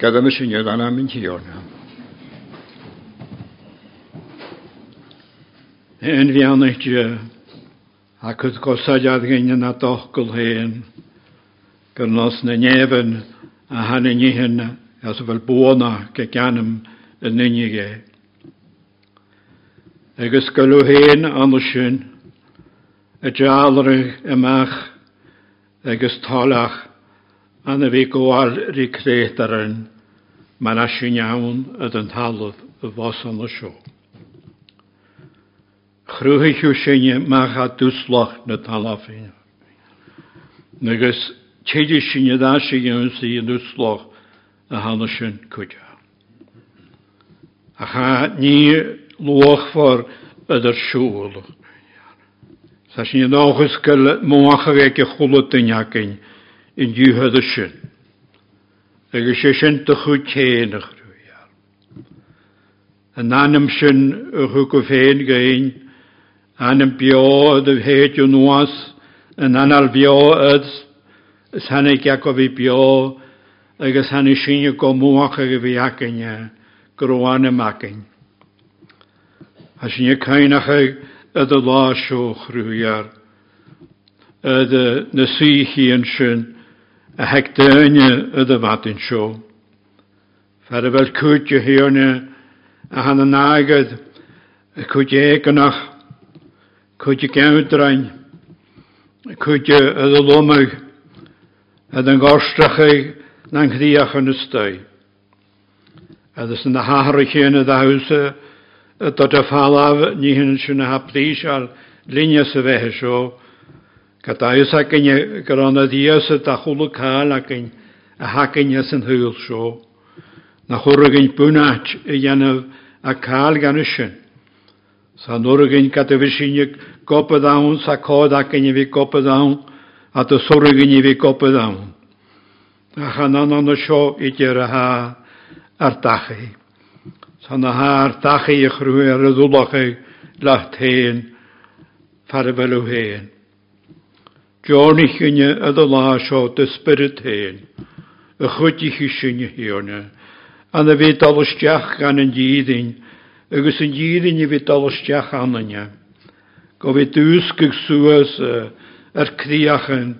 Gada na sinio dan am mynd hiwr. Yn fi anach dwi, ac wrth gosadiad gynnu na dochgol hen, gyrnos na nefyn a hannu ni hynna, as fel bwona gy ganym yn unig e. Agus gylw hen anach y djalrych ymach, agus talach, anna bhí goháil rirétarin me na sinneann a an talamh a bhhasan na seo. Chrúthaú sinne mecha dúslach na talafine. Nugus téidir sinne dá sé gúnsaí an dúslach na hána sin chuide. A cha ní luchhar idirsúlaach. Sa sin nágus go mócha bhéh chola duine cinn i ddiwhedd y sy'n. Agus sé sin do chu chéanach ruúheal. An anam sin a chu go féin gaon anam beád a bhéú nuas an anal beáad is hena ce go bhí beá agus hena sinne go muacha go bhí acinne gorána macin. A sinne caiinacha a do láisiú chhrúhear. na síhííon sin a heg dyne yd y fadyn sio. Fer y fel cwtio hiwne a han yn agad y cwtio eganach, cwtio gewdrain, cwtio y lomag, a dyn gorstrach ei na'n chdiach yn ystau. A Ydys yn y haharach y ddawsa, dod y falaf ni hyn sy'n hap ddysg ar linia sy'n fehe sio, Gadais ac yn gron y dias y dachwl y cael ac yn a hacyn ys yn hwyl sio. Na chwrwg yn bwnat y ianaf a cael gan ysyn. Sa nwrwg yn gada fi sy'n gopad awn sa cod yn i fi gopad awn a dy i fi gopad awn. A o'n sio i ha ar dachu. Sa na ha ar dachu i chrwy ar. Geornig ynne a dy lá seo dy spyryd hen, y chwydych i sy'n hiwne, a na fi dalwstiach gan yn dîddyn, agos yn dîddyn i fi dalwstiach an yna. Go fi dwsg ag sŵas e, ar criachyn,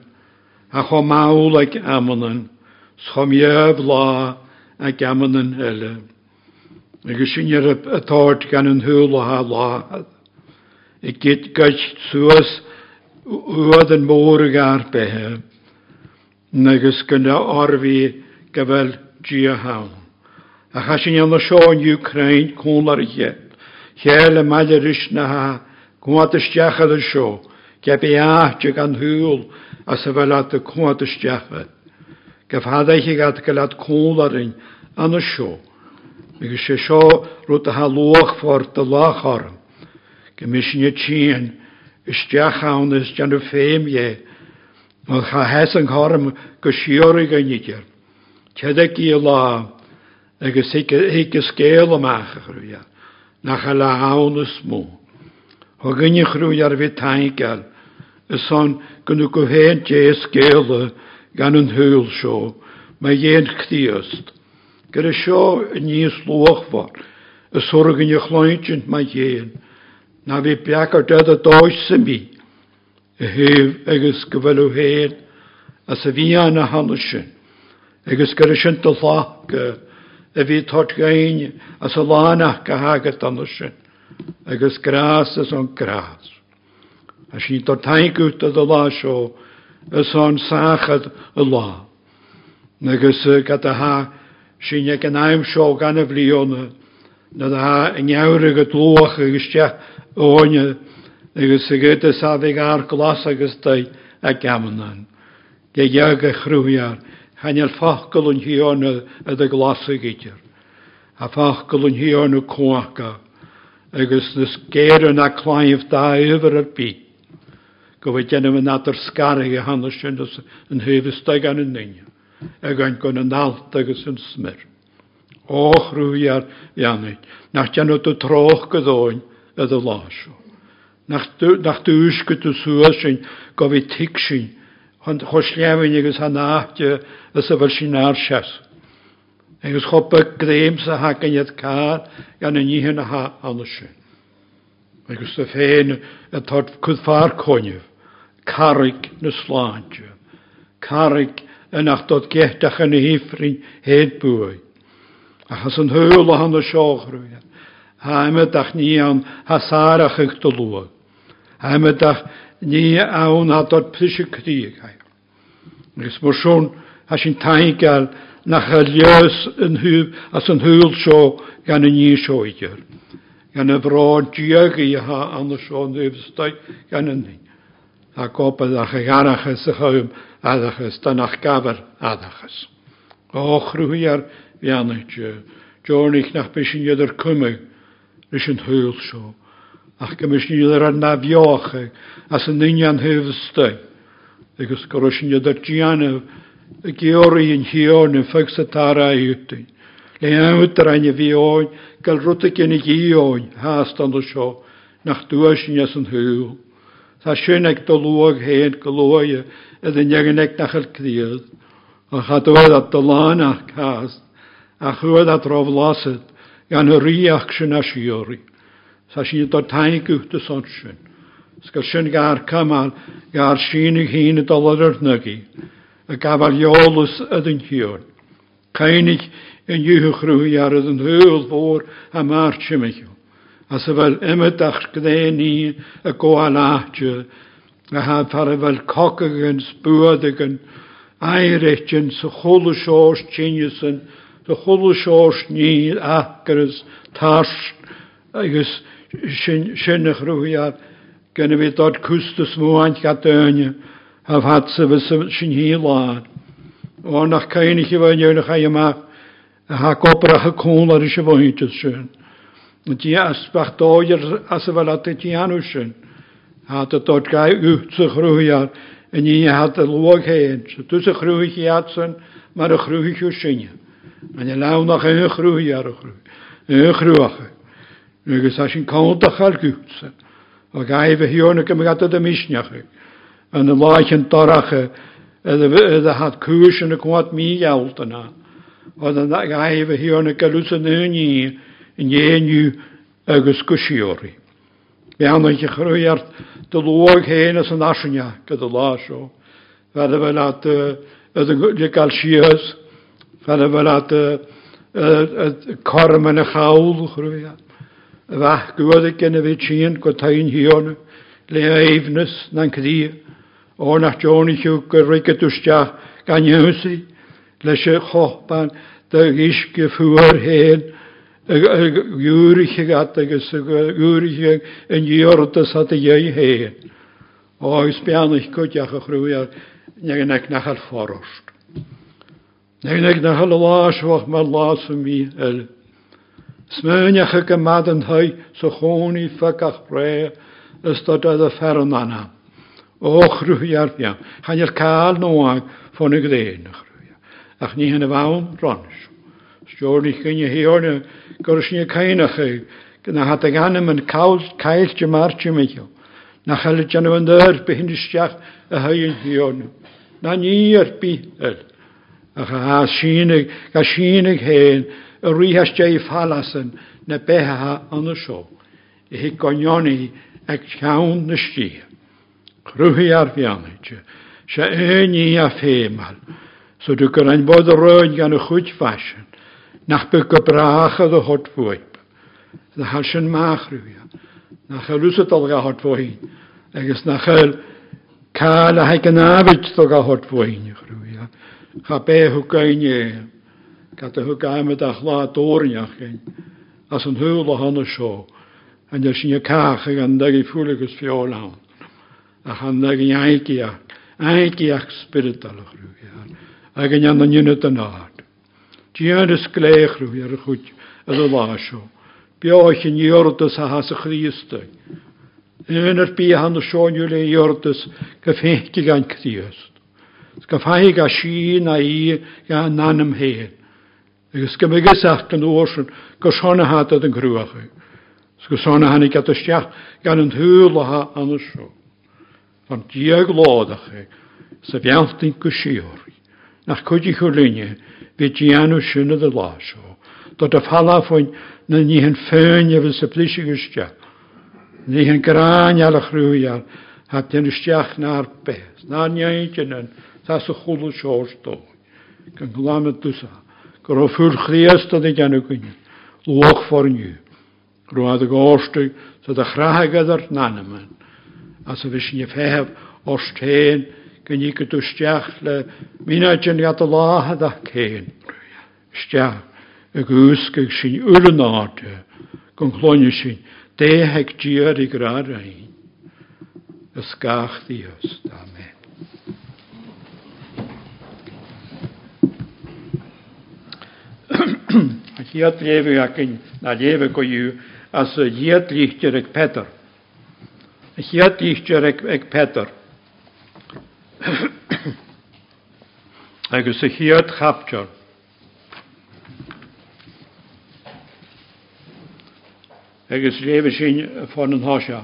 a cho mawl ag amynyn, schom ief la ag amynyn hele. Agos yn yr y tord gan yn hwyl o ha la, i gyd gyd sŵas uad yn môr ag ar behe, nagys gyda orfi gyfel gia hawn. A chasyn iawn o sio'n Ukraine cwn ar ie. Chael y mael yr ys na ha, gwad ysdiachad y sio, geb i ahtig gan hwyl a sefylad y gwad ysdiachad. Gyfhaddau chi gad gylad cwn ar un an y sio. Mygys y sio rwyd a ha lwch ffordd y lach orm. Gymysyn y tîn, isteach ys gan y ffeim ie. Mae'n cha hes yng nghorm gysio'r i gynnidir. Tedeg i la, agos hig ysgel am ach chrwyar, na cha la awn ys mw. Ho gynni ar fi tain gael, yson gynnw gyfhen je ysgel gan yn hwyl sio, mae ie'n chdiost. Gyda sio yn ni'n slwch fod, y sorg yn i'ch loentjent mae ie'n. na bhí beachar dead a dóis sem bí i thuh agus go bhfuú héad a sa bhíán na hanne sin, agus gur sin do lá go a bhí thogain a sa lánach go hagad anne sin, agus grás is an grás. A sí do taingút a do lá seo is an sachad a lá. Nagus eh, gat a ha sinne an aimim seo gan a bblionna, na ha an jouige loach agus teach óine agus sa gata sádig ar glas agus dau a gamanan. Ge jag a chrúiar, hanel fachgol yn hiona a dy glas a gydir. A fachgol yn hiona cwaca, agus nes geir yn a claif da yfyr ar byd. Gofod gennym yn adar sgarig a hanes yn hyfysdag an yn nynio. Ag yn gwn yn alt agus yn smyr. Och rwyar, iawn. Nach gen o dy troch gyddwyn, ydw lasio. Nach dúsku tú súsin go vi tiksin, hon choslémin agus ha náte a sa bhar sin nársas. Agus chopa gréim sa ha ganiad cá gan na níhe na ha anna sin. Agus a féin a tart cud far coineh, carig na sláinte, carig yn ach dod gehtach yn y hifrin hed bwy. Achos yn hwyl o hann o sioch rwy'n. Haimedach ni an hasarach eich do lua. Haimedach ní an ha dort pise críag hai. Gus mar sôn ha sin taigal nach a leos yn hwb as yn hwyl sio gan y ni sio idir. Gan y brod diag i ha an y sio yn hwb gan y ni. A gobydd ach ag arachas y chawm adachas dan ach gafr adachas. Och rwy'r fianach Jornich nach bysyn ydy'r cymig rys yn hwyl sio. Ach gymys ni ddyr arna fiocheg, as yn union hyfstau. Egos goros ni ddyr gianaf, y e, geori yn hion yn ffeg satara i ytyn. Le awdr a'n y fioen, gael rwyd gen i gioen, haast ond o sio, nach dwys ni as yn hwyl. Tha sy'n ag dolwag hen gylwai e, ydyn ni'n ag nachal crydd. A chadwedd at dolan ach cast, a chwyd at roflasyd, gan y reaction a siori. Sa sy'n dod taig wwt y son sonsyn. Sgal sy'n gair cymal, gair sy'n i hyn y dolod yr nygu, y gafal iolus ydyn hiwn. Cainig yn ywch rwy ar ydyn hwyl fôr a march ymwyl. A sy'n fel ymydach gdau ni y goal ahdio, a ha fara fel cogag yn sbwyd ag yn air eich yn sy'n chwlw sios chinysen, de cholle seás ní agus tá agus sin sinnach ruúhiad gynna fi dod cwstus mwynt gadaini a fatsa fy sy'n hi lad. O nach cain i chi fewn yw'n yma a ha gobra ha cwl ar eisiau fwynt ys sy'n. Di asbach doi as y fel adeg di anw sy'n. A dy dod gai wtsych rwyhiad yn i had y lwag hen. Dwi'n sych rwyhiad mae'r sy'n. An y lawn nach yn ychrw i ar ychrw. Ychrw ach. Nygys a sy'n cawnt ach ar gwtsa. O gai fy hiwn y gymryd ydym isniach. Yn y laich yn dorach ydw had cwys yn y gwad mi iawlt yna. Oedd yn gai fy hiwn y galws yn hyn i yn ieniu agos gwsiori. Fe anna i chrwy ar dy lwag hen as yn asinia gyda lasio. Fe dy at y gael sias. Fel y fel at y corm yn y chawl, chwrwyd. Y fach gwyod y gen fi tîn, go ta'n hion, le eifnys na'n cdi. O na John i chiw gyrru gydwstiach gan ywsi, leis y chochban, dy gisg y ffwyr hen, ywrych ag adagys, ywrych ag yn iordys at y iei hen. O, ysbiannych gwydiach o chrwyr, nag yn ag nachal fforwst. Neg na halwaaswach ma laas van mi er. el. Smeunach y gymad yn hwy so choni ffygach bre ystod oedd y fferon anna. Och rwyar ia, chan i'r cael noag ffon y gdeunach rwyar. Ach ni hyn y fawn rons. Stjorn i gynnu hiorn y gwrs ni y cainach y gyda hadag anam yn cael gymar gymigio. Na chael y janw yn dyr byhyn ysdiach y hyn hiorn. Na ni yr bi el a cha sínig ga sínig héin a rihas dé falasan na bethe an y sio. I hi gonioní ag llawn na stí. Cruhi ar fianite, se éní a fémal, so dwi gan ein bod y rwy'n gan y chwyd ffasiwn, nach by gybrach oedd y hod fwyb. Na chael sy'n mach rhywia, na chael rwys o dolga hod fwyb, agos na chael cael a haig yn afyd dolga hod fwyb cha be hw gein e, gad Chabe hw gaim hwgaimad a chla dorniach ein, as yn hwyl o hon hana sio, an yr sy'n cach ag andag i ffwlig ys fiol hawn, a chan chandag i aigiach, aigiach spiritol o'ch rwy'n, ag yn anna nynod yn ard. Dian ys glech rwy'n ar y chwyd y lasio, bioch yn iordus a has y christau, Yn yr bi han y sioen yw le iordus gyffendig gan Christ gyfhau a si na i a nanam hen. Agus gymygus ach gan orsyn gosona hat yn grwach. Gosona i at ystiach gan yn hwyl o ha an y sio. Ond diag lod ach e, sef iawntin gysior. Nach cwyd i chwlynia, fe dianw sy'n y ddlasio. Dod y ffala ffwyn na ni hyn ffyn efo sef blisig ystiach. Ni hyn gran ial y chrwyar, hat yn ystiach na'r beth. Na'n iawn tas y chwlw siorsto. Gan glamyd dwysa. Gyro ffwr chriast yn i gan y gwynyn. Lwch ffordd niw. Rwad y gorstw, sydd y chrahag ydw'r nan yma. A sydd fes ni ffehef o'r stein, gyn i gydwystiach le minad yn iad y e, lahad a'ch cain. Stiach, y gwsgag sy'n yrnod, gyn chlonio sy'n deheg diar i grar ein. Ysgach ddios, amen. hiad lefu ac yn na lefu go yw as y hiad lichtio'r ag pedr. Hiad lichtio'r ag pedr. Agus y hiad chaptio'r. Agus lefu sy'n ffon yn hosia.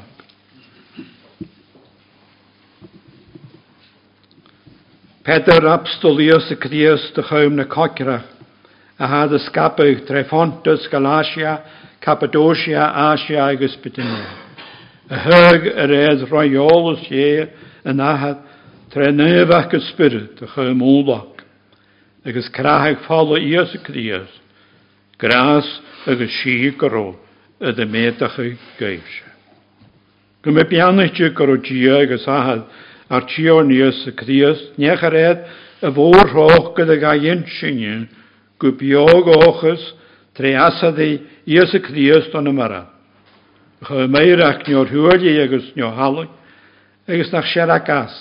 Pedr abstolios y cdios dy chawm na cocrach. A capu trefontus Galatia, Cappadocia, Asia agus Bithynia. A hug yr edd roiolus ie yn ahad trenef ac ysbryd a chy De Agus crahag ffolo ies y gras de si de y dymedach y geisio. Gymau bianach y gro dia agus ahad ar y nech ar y hoch gyda yn Gwbioog ochus, treasadi Iesu Cristo yn ymara. Chymau ac nio'r hwyli agos nio halw, agos nach siarad gas.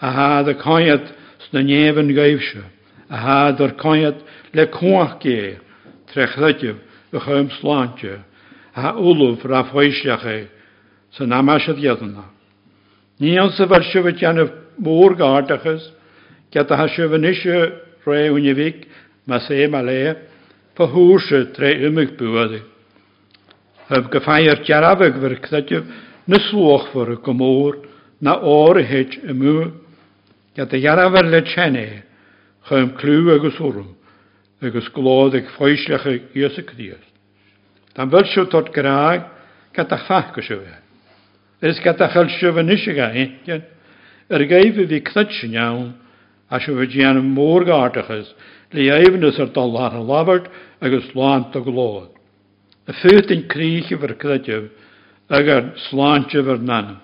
A had y coiad sna nef yn gaifsio. A had o'r coiad le cwach ge, trechlydyf y chym slantio. A ulwf raf e, sy'n amasydd iadna. Ni ond gyda hasio fe nisio rhaid hwnnw E ma sé a le pa húse tre umig buadi. Heb go féir dearabh virktaideh na slóchhar go mór na áirihéid i mu, Ga a dhearabhar le tsené chum clú agus orm agus glód ag foiislecha ios y críos. Dan bhil siw tot gráag ga a fach go siúhe. Is ga a chail siú van isise ga éan, ar gaibh bhí cnut sin neann a siú bh déanam mórgátachas le éimnas ar dal ar an labhart agus sláán a glóad. A futain críche ver creideh agur sláánte ver nanam.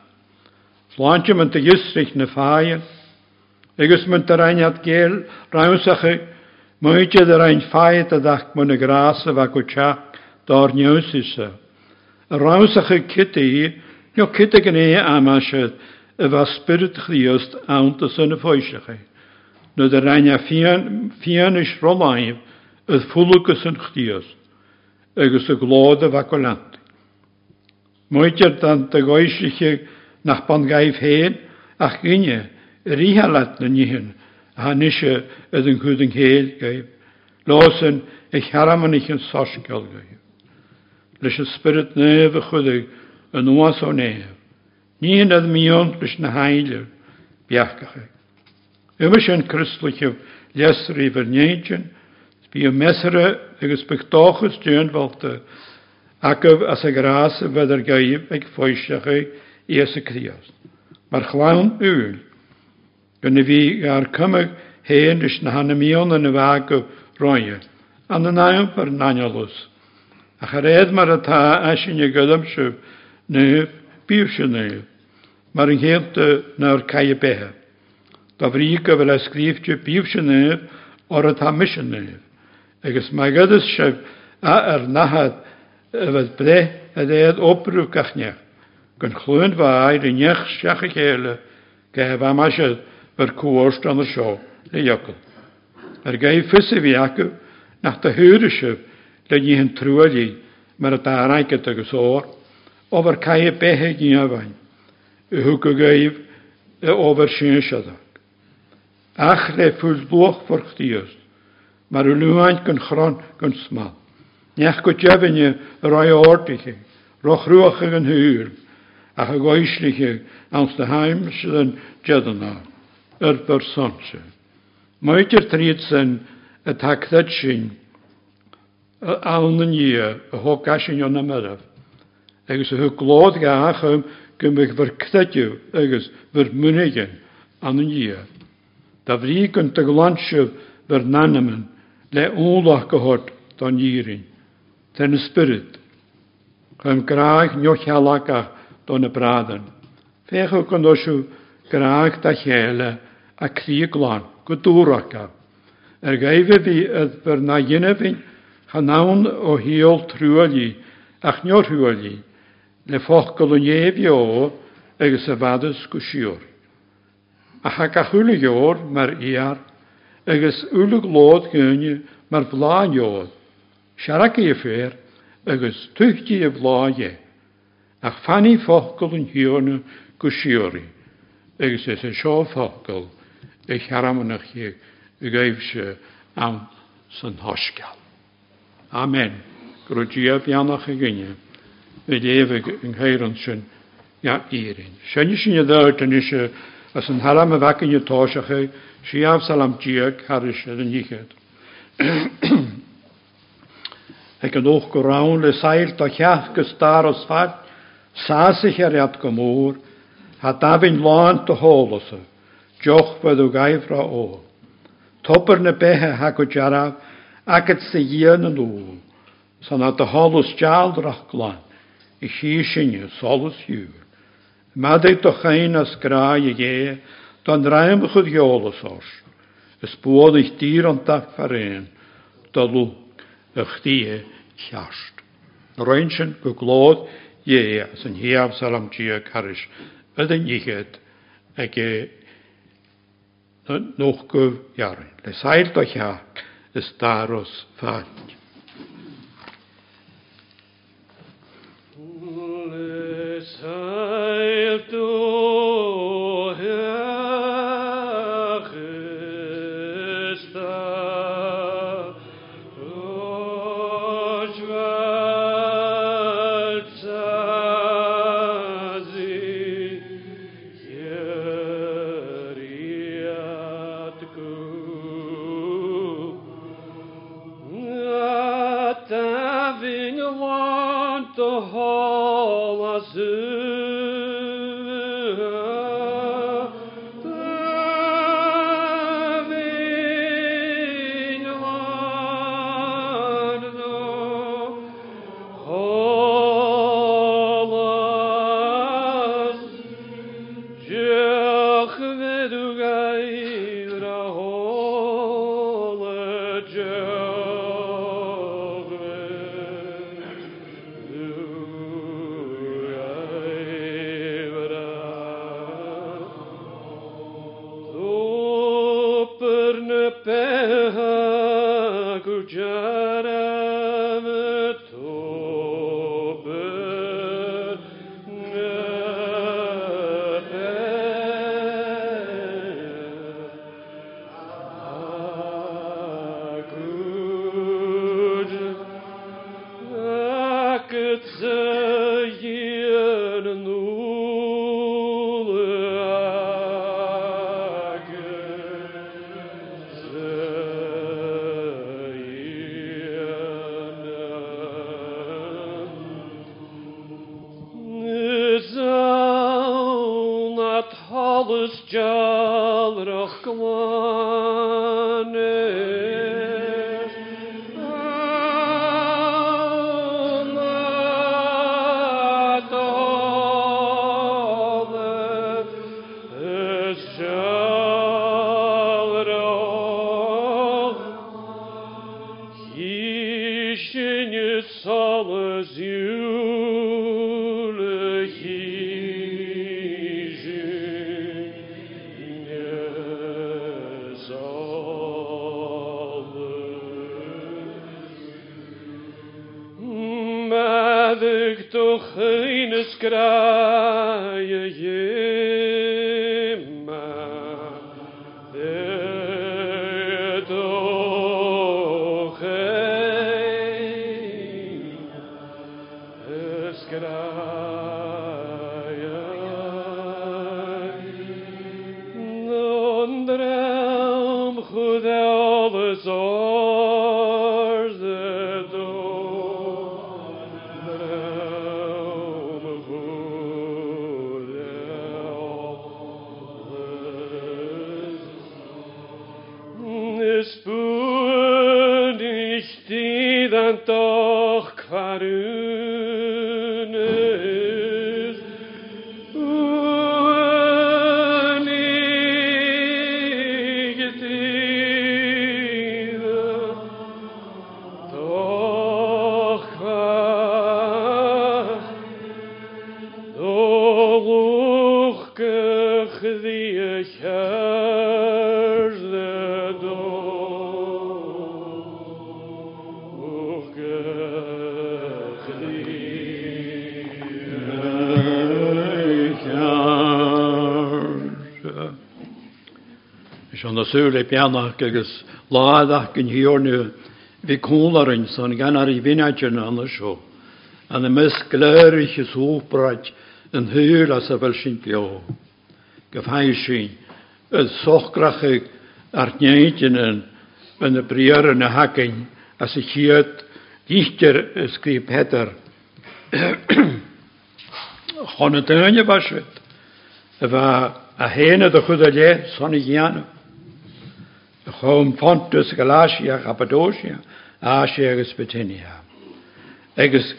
Sláánte man a dúsrich na fáin, agus man a reinad géal raimsacha muide a rein fáid a dach man na grása bha go teach dár neúsise. A ráimsacha kití nó kitte gan é amáisiid a bheit spirit chríost ananta sanna fóisecha. na de rollen, het rolaim is fulukus en chtios, agus a glóda vakolant. Moitir dan te goisliche nach pangaif heen, ach gynie, rihalat na nihin, ha nishe is in gudin heel gaif, loosin en haraman ich in sarskel gaif. Lish a spirit neve chudig, an oas o neve, nihin ad miyont lish na heilir. Ymas yn yw lesr i fyrneidjan, sbi y mesra agos bychdochus dyn falta, agaf as y gras y fydder gaib ag ffoesiach ei i as y crios. Mae'r chlawn ŵl, gynnu fi ar cymag hen ys na hanamion yn y fag o roia, an y naim par naniolus. A chared mae'r ta asyn y gydam sy'n nef, byw sy'n nef, mae'r ynghyd na'r cae beha gafríca bhfuil a scríbte píh sinnéh or a tá misisinéh. Agus mai gadas seh a ar nahad a bheith bre a éad opú gachnech, gon chluin bhaid i nech seacha chéile go hebh amaiise bar cuairst an seo le jocail. Ar gai fisa bhí acu nach tá thuúrisih le dhéhann trúalí mar a táráice agus óir, ó bhar caiad bethe gí a bhain, i thuca gaibh i sin seda. Ach, le fúil dúch forchtíos, Maar u luáin gon chron gon sma. Nech go jebinne a roi ortiche, roch ruacha gan húr, ach a goisliche ans de heim sydd yn jedana, yr bersonse. Mae'r trid sy'n y tagdad sy'n awn yn i y ho gasyn o'n amyraf. Agus y glod gach ym agos an yn. Da vríkan te glansjev ver nanemen, le úlach gehort dan jirin. Ten spirit. Chum graag njoch halakach dan a braden. Fechel kan dosu graag da chele a krieglan, guduraka. Er geife vi et na chanaun o hiol truali, ach njoch truali, le fochgol o jevio, agus y. achaka hulu joor mar iar, agus ulig lood gunje mar vlaan jood. Sharaki je veer, agus tuchtje je. Ach fanny fochkel en hierne kushiori. Agus is een show fochkel. Ik haramenig je, geef aan zijn hoskal. Amen. Groetjeef Janach gunje. We leven een heirensjen, ja, irin. Zijn je je as een halam a bhac yn ytóisiachu siaf salam diag haris ar yn hichyd. Ac yn o'ch gwrawn le sail da chiach gystar os fad sasich ar iad gymwr ha dafyn loan dy holosa joch fydd o gaifra o. Topper na behe hag o jaraf ac at sy yn yn ôl san a holos jald rach glan i chi sinio solus yw'r. Madig to chain as graje je, dan ruim goed jolis os. Es podig dier an vereen faren, da lu ach die eh, chast. Röntgen geglod eh, je as en hier salam tje karish. Et en jiget ege nog ge jaren. Le seilt euch ja, es daros fahnt. tú. súr i beannach agus láadach yn hiornu vi kúlarinn son gannar i vinnaidjörn annar sjó. Anna mis glörich is húbraj yn hýla sa vel sin gló. Gefhæg sin, yn sochgrachig ar njeitjinen yn yn y briar yn y hagin as y chiad dichter skrif peder. Chon yn dynia baswyd. Efa a hen y chwyd o le, son i gianw. Om pontus Galatia, Cappadocia, Asia en Bithynia. Eges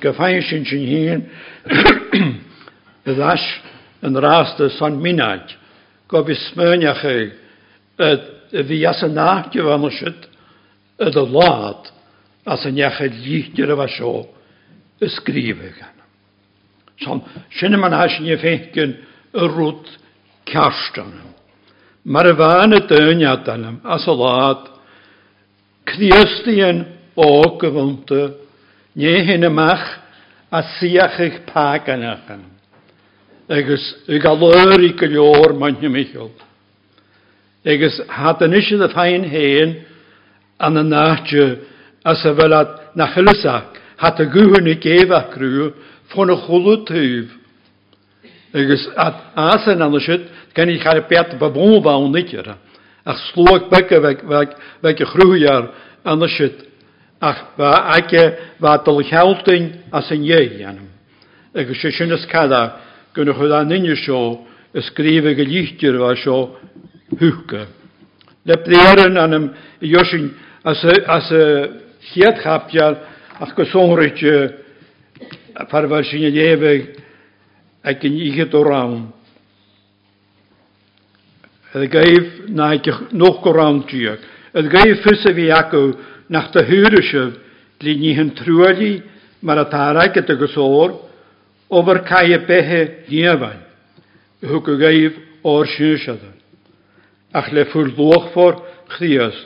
gefeisjenchen hier, belas een raaste van Minaj, gobis smeunjache, het viasse nachtje van ons het, het laat, als een jache lichtje was zo, schrijven gaan. Zo'n, sinne je. Mar y fan y dyniad adan am, as o lad, cdiasti yn o gyfwnta, nie hyn ymach a siach eich pag anachan. Egys y galwyr i gylior ma'n hymichol. Egys had yn eisiau y ffain hen an y nadju as y fel at na chylysach, had y gwyhyn i gef ac rhyw ffôn y chwlw tyf. Egys at as yn anlysyd Kan ich har pet babomba niet, nitjer. Ach sloeg bekke wek wek wek groeier anders shit. Ach waar ake eh, wat al gelting as en je janum. Ek shishnes kada kunnen we daar niet zo schrijven gelichtje was zo hukke. De prieren aan hem Joshin als als het heb ja ach gezongertje par eh, waarschijnlijk leven ik in je het. Ydy gaif na noch goran diog. Ydy gaif fysa fi acw nach dy hwyrysif dli ni hyn trwyli mar a tarau gyda gysor o'r cae behe hiefain. Hwg y gaif o'r sy'n Ach le ffwr ddwch ffordd chdias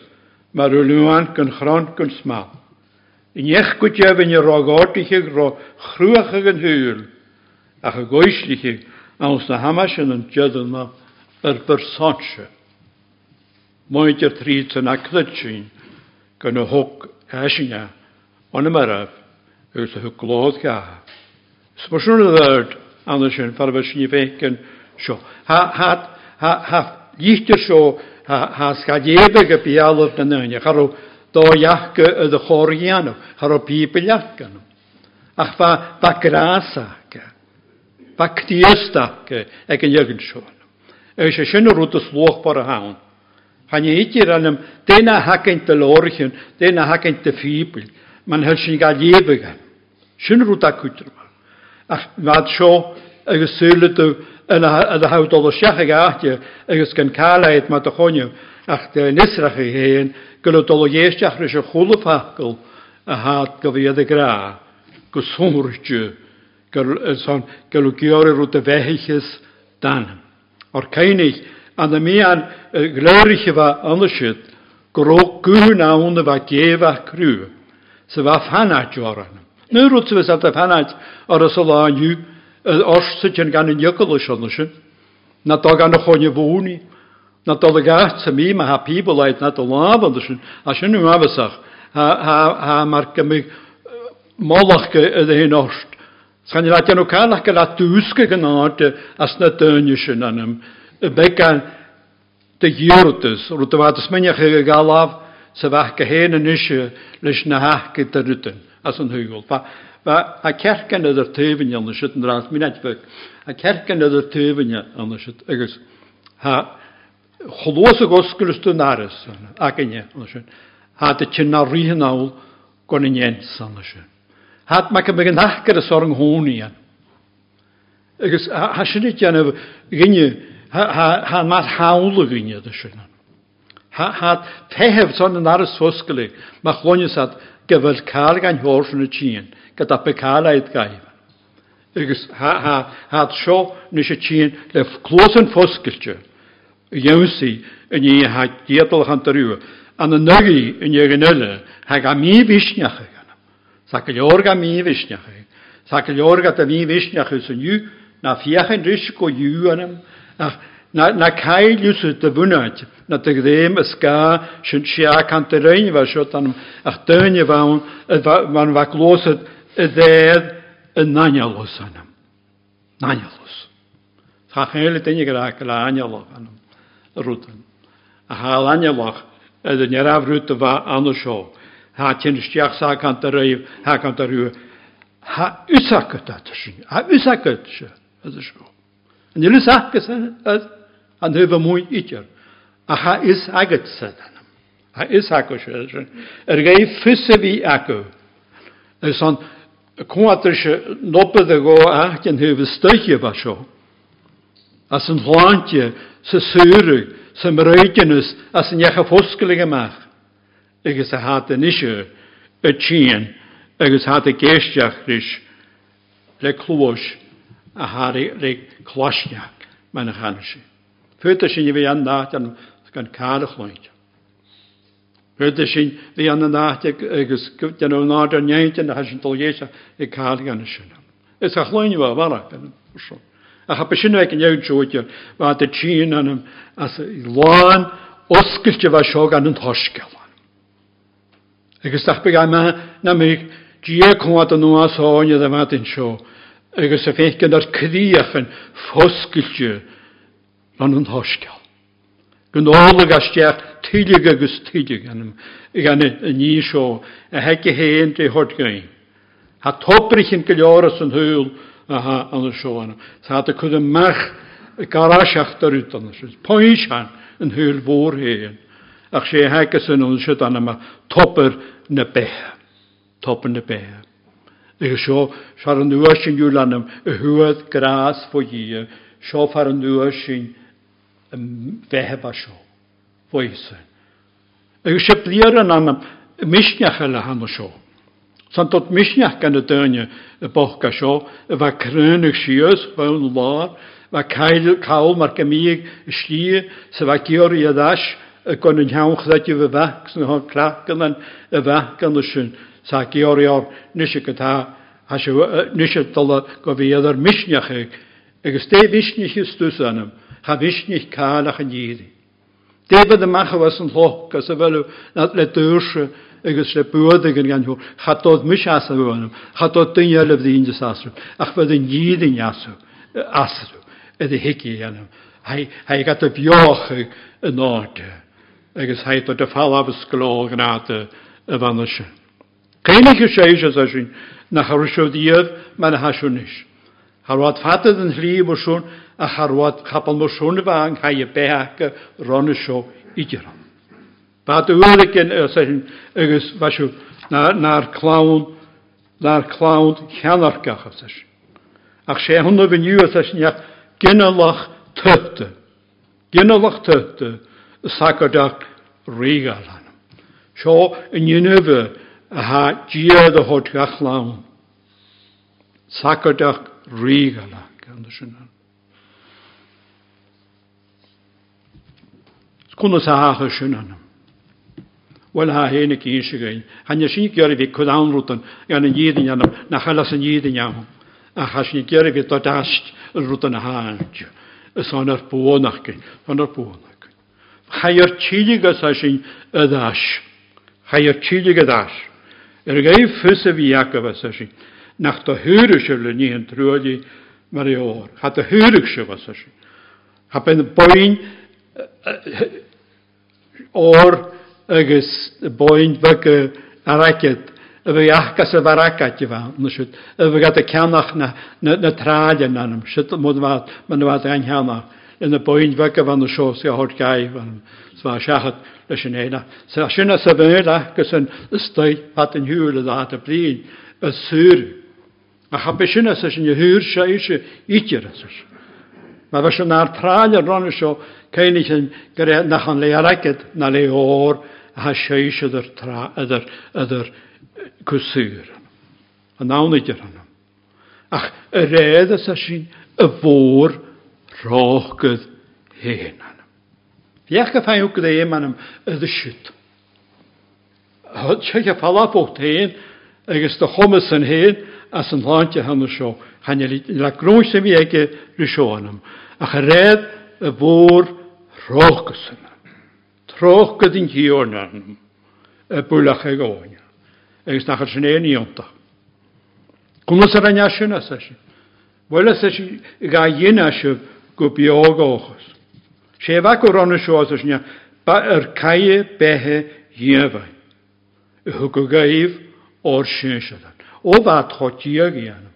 mar y lwywan gyn chron gyn sma. Yn eich gwydef yn y rogordichig ro chrwach ag yn hyl ach y goeslichig, awns na hamas yn yn jydd yma yr ar byrsáse. Maidir trid yn aclidsin gan y hwg eisina ond y maraf yw sy'n hwg glod gaha. Sbwyswn y ddyrd anna sy'n ffarfa sy'n i feic yn sio. Ha, ha, ha, ha, llichtir sio ha, ha sgadjebeg y bialwf na nynia. Charo do iachga ydd y chorianw. Charo bibel iachganw. Ach fa, fa grasa. E, fa cdias da. E, ag yn ygyn sio'n. Eis a sin rút a slóch bar a. Han i ikke rannum, dena hakken til orgen, dena hakken til fibel, man hel sin ga lebegan. Sin a. Ach, maad sjó, agus sölet en a haut all a seach gaatje, agus gan kalaid ach de nisrach heen, gulot all a a haat gaviede gra, gusumurtje, gulot geore rút dan. o'r cainig, an y mi an gleurych yfa ynlysid, gro gwn awn yfa gefa crw, sefa fanaj o aran. Nyr wrth yfa sef fanaj ar y salan yw, ors sydd yn gan yn ygol ygolwys ynlysid, na do gan y chonio fwni, na do y gart sy'n mi, ma ha pibol aid na do laf ynlysid, a sy'n nhw'n afasach, ha, ha, ha mae'r gymig molach ydy hyn orst, Sgan i ddatian o cael ac yr adwysg ag yn oed as na dynnu sy'n anam. Y began dy gyrdys, rwyt y fadys myniach ag ag alaf, sef ac yn eisiau leis na hach gyda rydyn, as yn hwygol. A cercan ydy'r tyfyn yn ysyd yn rhaid, mi'n edrych. A cercan ydy'r tyfyn yn ysyd, agos ha, chlwys ag osgyrst yn aros, ac yn ie, ha dy tynna rhi hynnawl, gwan yn jens yn ysyd. Hat mae cymryd yn achgar ys o'r ynghwn i'n. Agus ha sy'n eich gan gynnu, ha mas hawl y gynnu dy sy'n. Ha tehef son yn ar y swsgli, mae chlonius at gyfel cael gan hwrs yn y tîn, gyda be cael aid gaif. Agus ha ha sio nes y tîn le clos yn ffosgiltio. Iwnsi yn i ha diadol chan dyrwyr. An y nygu yn i'r gynnylu, ha gam i fysniachach. Sakelorga mi visnjache. Sakelorga da mi visnjache sun yw, na fiachen risch go ju anem. Ach na na cael lüse de bunat. Na de grem es ga schön schia kan de rein war schot an ach dönje war man war gloset der nanyalos anem. Nanyalos. Sachele tenje gra kla anyalo anem. Rutan. Aha anyalo. Ed neraf rutte va anosho. ha tinsteach sa kan a raibh ha kan a ha úsácut sin ha úsácut se seo. An i het, agus an thuh mún ítear a ha is agat sa. Ha is acu se. Er gaí fusa bhí acu gus an cuatar de nopad a gá ain thuh stoiche ba. As een hoantje se súrug, se réigenus as an. agus a hat an isise a tían agus hat a géisteach ris le chlóis a Harry ré chláisneach me na chaise. Futa sin i bhí an ná an gan cáach leinte. Futa sin bhí an na náte agus an ná an néinte na sin tolgéise i cá gan sinna. Is a chloinine bh bhach an seo. A ha sinna ag an jeúte bá a tían an as i láin oscailte bh seo gan an thoisceil. Agus dach dachbeg ama na mi gia cwad yn nhw a sôn iddo fa dyn sio. Agus y fech gyda'r cdiach yn ffosgylio fan yn hosgal. Gyn ôl ag asdiach tylig agus tylig anam. Ig an y ni sio. A hegi hen dy hod gain. Ha tobrych yn gylioras yn hwyl aha an y sio anam. Sa dy cwyd y mach y garasiach dar ut anam. Poen sian yn hwyl fôr hen. Ach sé hegus yn o'n sydd anam a topper na beha. Top na beha. Ag sio, siar yn nŵa sy'n yw lanam, y hwyd gras fo i, sio far yn nŵa sy'n feheb a sio. Fo i sy'n. Ag sio blir yn anam, misniach ala han o sio. Sa'n dod misniach gan y dynia y boch a sio, y fa crynig sios, fa yn lor, fa cael, cael mae'r gymig, y sli, sef fa gyr i addash, y gan yn iawn dat i fy fach, sy'n hon clac yn y weg yn sy'n, sa gi o'r ior nes y gyda nes y dola gofiodd ar misniach ag agos de fisnich i stwys anam ha fisnich cael ach yn ieddi Debyd y mach was yn lloch gos y fel nad le dwrs agos le bwydig yn ganhw chadodd mis as yw anam chadodd dyn iel y ddyn jys asaf ach fydd yn ieddi asaf asaf ydy higi anam Hai, gaat op joch een orde agus heit de fallhafes gló gnáte a bhanise. Céimiige séise a sin na charisiúdíomh me na hasisiúnis. Harwad fatad yn hli mwrsiwn a harwad capal mwrsiwn y fa yng nghai y behac ron y sio i gyran. Bad yw'r gen y sesyn ygys fasiw na'r clawn na'r clawn llanarch gach y sesyn. Ac se hwnnw fy niw y sesyn iach gynalach tyfte. Gynalach tyfte. Gynalach sagadach régal an. Sio yn dionnneh a ha diaad o hod gach lawn. Sagadach régal an sin an. Kuna sa hacha sin anam. Wel ha héna í se gain. Hanne sin gear vi chu anrútan gan an díidir anam na chalas an díidir jam. A chas ni gear vi tá dast an rútan a háintju. Is an ar bwonach gin, an ar bónach. Chair tíligas a sin y ddás. Chair tílig y ddás. Er gai ffys y fi Iacob a sin. Nach da hyrwys le lyni yn trwyli mar i o'r. Ha da hyrwys y fas a sin. Ha ben boin o'r agus boin fyg y aracid. Y fy iachgas y faracad i fa. Y fy gada canach na, na, na traed yna. Sut mwyd fad, mae'n fad anhanach ina boin bheice bhan na seos a thut gaibh an sá seachat leis sin éile. Sa sinna sa bhéile gus an istaid pat an da a a blin a súr. A chapa sinna sa sin húr se ise ítir ma fe sy'n ar trael yn rhan ysio, cain eich nach an le aragyd na le o'r a ha seis der tra, ydy'r, ydy'r kusur A nawn ydy'r. Ach, y redd ys sy'n y fôr rógad héan anam. Iach a fhain hwgad éim anam ydy siwt. Hyd sy'n a ffala bwgt héan agos dy chomas yn héan as yn lant a hynny sio. Chan i la grwys am i ege rysio anam. Ach a redd y bwr rógas anam. Trógad yn hiorn anam. Y bwylach ag oen. Agos nach ar sy'n ein i ontach. Gwnnws ar anasyn as asyn. Wel as asyn gai yin asyn go ochos. sé bha go ranna seoas ne ba ar caiie bethe dhéhain. I thu go gaíh ó sin se. ó bheit chotíag dhéanam.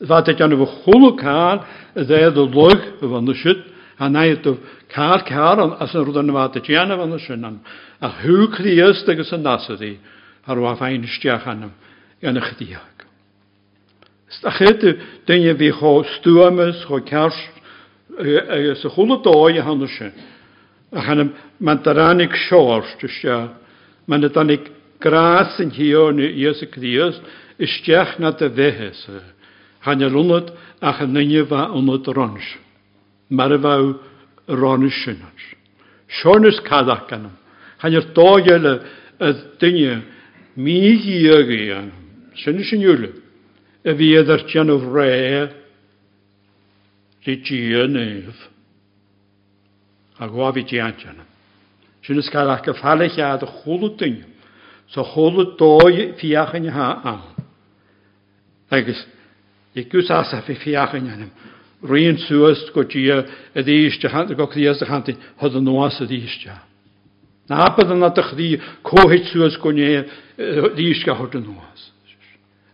Bheit an bh cholaáil a dhéad do lug a bhana siid a naadmh cá cean as an rudan bhta déanana bhana sinan a thuúlíos yn an nasaí ar bh féinisteachchanam ganna chtííag. Sta chéte dunne fi cho stwamys, cho ceart agus a chula dóid a hanna se. A chanam mae'n darannig seáirte se, Mae'n na gras yn hio hiorna ios y críos ysdiach na de bheithesa. Channe runad a chan nynne bha onad rons. Mae'r a bhaw rons sinnas. Sionys cadach ganam. Channe'r dóiele y dynnu, mi ghi a ghi anam. Yn ywle. Y fi edrych yn o fre di gia nef. A gwa fi gia jana. Sy'n ysgael ac y ffalech a dy chwlw dyn. So chwlw doi fiach yn ha am. Agus, i gwrs asaf i fiach yn anam. Rwy'n sŵast go gia y ddeistia, go chdias y chanti, hyd yn oas y ddeistia. Na bydd yna dych ddi cohyd sŵast go nye ddeistia hyd yn oas.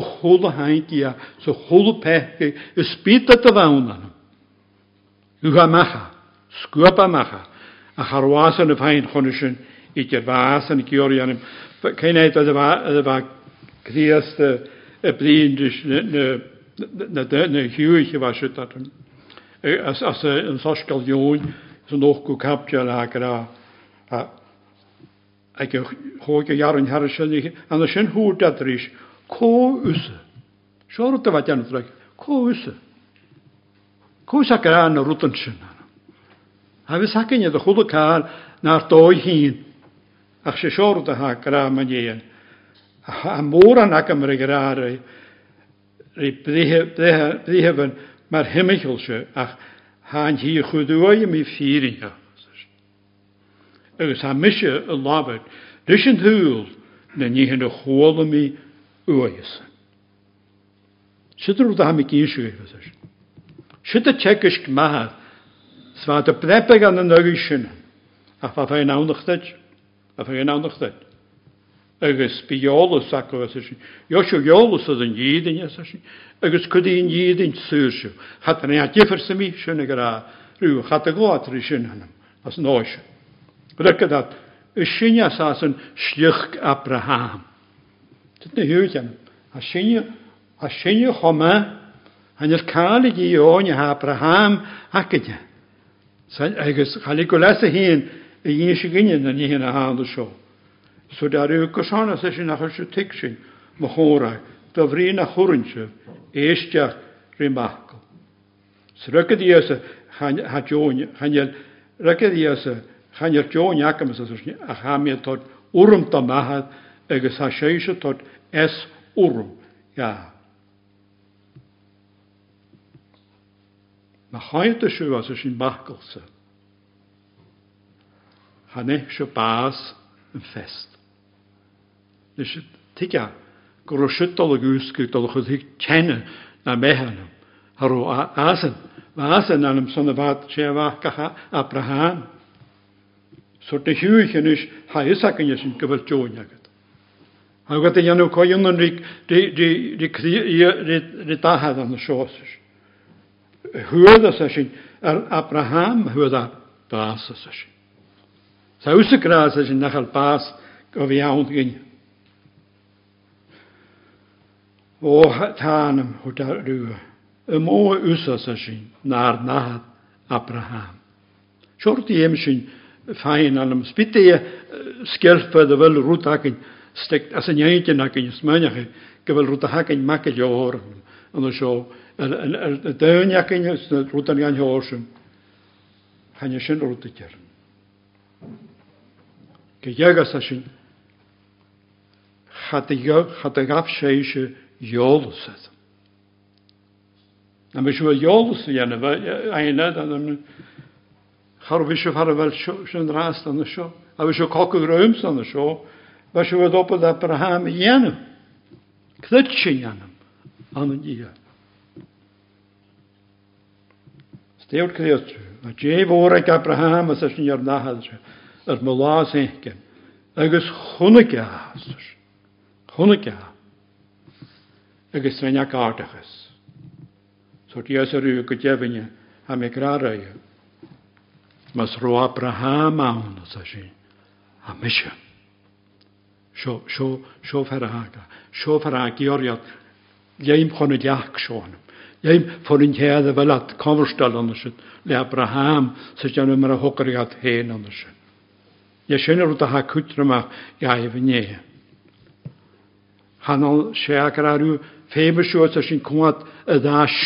खोल हाई so सो खोल फेंक के स्पीत तवा उन्होंने een macha, skupa macha, a charwasan y fain chwnnysyn i dy fas yn gyori anem. Cain eid oedd de, fa criast y blin dys na hiwch y fas ydad. As yn sosgal diwn, sy'n o'ch gw capdio yn ag yna. Ac a dat er is. Kóuse. Sjórta var tjánum þræk. Kóuse. Kóuse akkar hann og rútan sinna. Hafi sakkin ég það húðu kál. Ach sé sjórta hakkar að mann ég. Að móran akkam regur aðra. Mar himmikilse. Ach hann hí húðu í fýringa. Agus hann missi að lafur. Rishin húl. Nyn i hyn o chwolym i uais. Sidur da hamig isu efasas. Sidur tjekisk mahad. Sva da brepeg an an ögishin. Af af ein aunachtaj. Af ein aunachtaj. Agus biolus akkur efasas. Yoshu yolus ad an jidin efasas. Agus kudi an jidin syrshu. Hat an ea gifir sami shunne gara rhyw. Hat a gwaatri shin hanam. As noishu. Rykkadat. Yshinya sasan shlich Abraham. Dyt na hwyd A a sinio choma, yn yr cael i gi o'n i Abraham ac ydy. Agus chael i gwles y hun, y un sy'n gynnydd yn hyn a hand o sio. So dar yw gosana sy'n sy'n achos y tig sy'n mychorau, da fri na chwrn sy'n eisdiach rhywun bachgol. So rygyd i ys ha John, hanyl, rygyd i ys hanyl John ac ymys a chamiad tod wrwm da mahad, agus a sé tot es orm ja. Na chainte siú as sin bakelse. Hanne se baas een fest. Dus tiige go sitalle gúskuút a chu hiag tenne na méhannom Har asan asan son sanna bhat sé bhachacha Abraham. Suir de hiúchan is ha isachchan sin gohfuil teúneagat. Ag oedd yn nhw coion yn rhi dahad yn y siosys. Hwyd ys ysyn, ar Abraham hwyd a bas ys ysyn. Sa ws y gras ysyn nachal bas gof iawn gyn. O tanam hwyd ar rhyw. Y mô ws ys ysyn, na'r nahad Abraham. Siwr em emsyn fain anam. Spytte i skelfa dy fel rwyd agyn stek as yn iaith yn ag yn ysmaen ag gyfel rwyd a hag yn mag y jor yn y sio y dyn ag yn rwyd yn gan hor sy'n hann ysyn rwyd y ger gydag as asyn chadig af seisio jolsad na mis yw jols i yna aina Harfisio farfel sy'n rast yn y sio. A fysio cocw rhywms yn y sio. Baš je dopo Aan praham jenem, klitčenjanem, anandija. je. Wat a dje vorek Abraham, a sešen jarnahadže, ar malas henken, agus hunneke haastus, hunneke ha, agus je kunt Sot jeseru kutjevinje, ha me mas ro Abraham aan a sešen. Sio, sio, sio faraga. Sio faragi oriad. Ieim chon y diach sio'n. Ieim ffon yn hedd y fel at cofrstal ond ysyn. Le Abraham sy'n jan ymwyr a hogriad hen ond ysyn. Ie sy'n yr wdaha cwtr yma iau fy nie. Hanol se agar arw ffeibr siwyd sy'n cwad y ddash